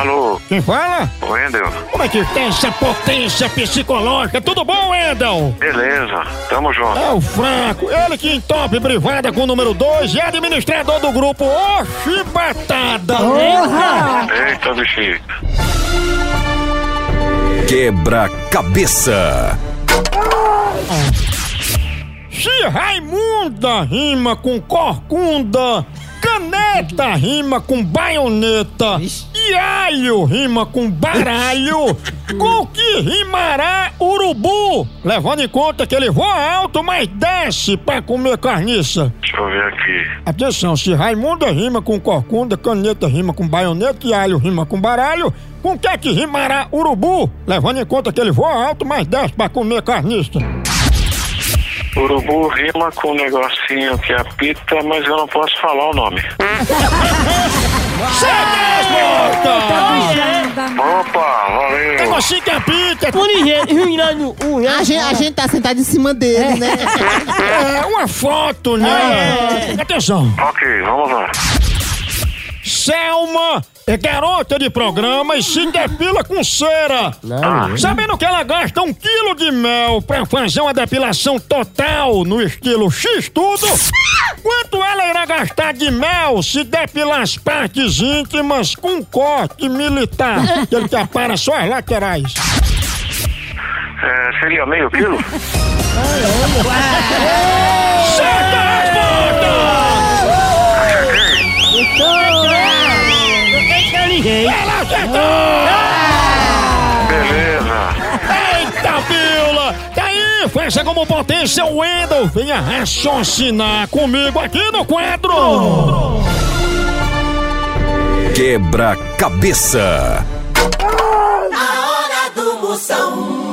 Alô, Quem fala? Wendel? Como é que tem essa potência psicológica? Tudo bom, Wendel? Beleza, tamo junto. É o Franco, ele que entope privada com o número 2 e administrador do grupo Oxi Batada. Eita, bexiga. Quebra-cabeça. Se Raimunda rima com corcunda, caneta rima com baioneta e alho rima com baralho, com que rimará urubu? Levando em conta que ele voa alto, mas desce pra comer carniça. Deixa eu ver aqui. Atenção, se Raimunda rima com corcunda, caneta rima com baioneta e alho rima com baralho, com que é que rimará urubu? Levando em conta que ele voa alto, mas desce pra comer carniça. Urubu rima com um negocinho que apita, mas eu não posso falar o nome. Opa, valeu. Negocinho que apita, A gente, a gente tá sentado em cima dele, né? é uma foto, né? Atenção. Ok, vamos lá. Selma é garota de programa e se depila com cera. Sabendo que ela gasta um quilo de mel pra fazer uma depilação total no estilo X-Tudo, quanto ela irá gastar de mel se depilar as partes íntimas com corte militar? Que ele que apara só as laterais. É, seria meio quilo? Certa Ela acertou! Beleza. Eita, Bila! Daí, faça como potência o Wendel. Venha raciocinar comigo aqui no quadro. Quebra-cabeça. A hora do Moção.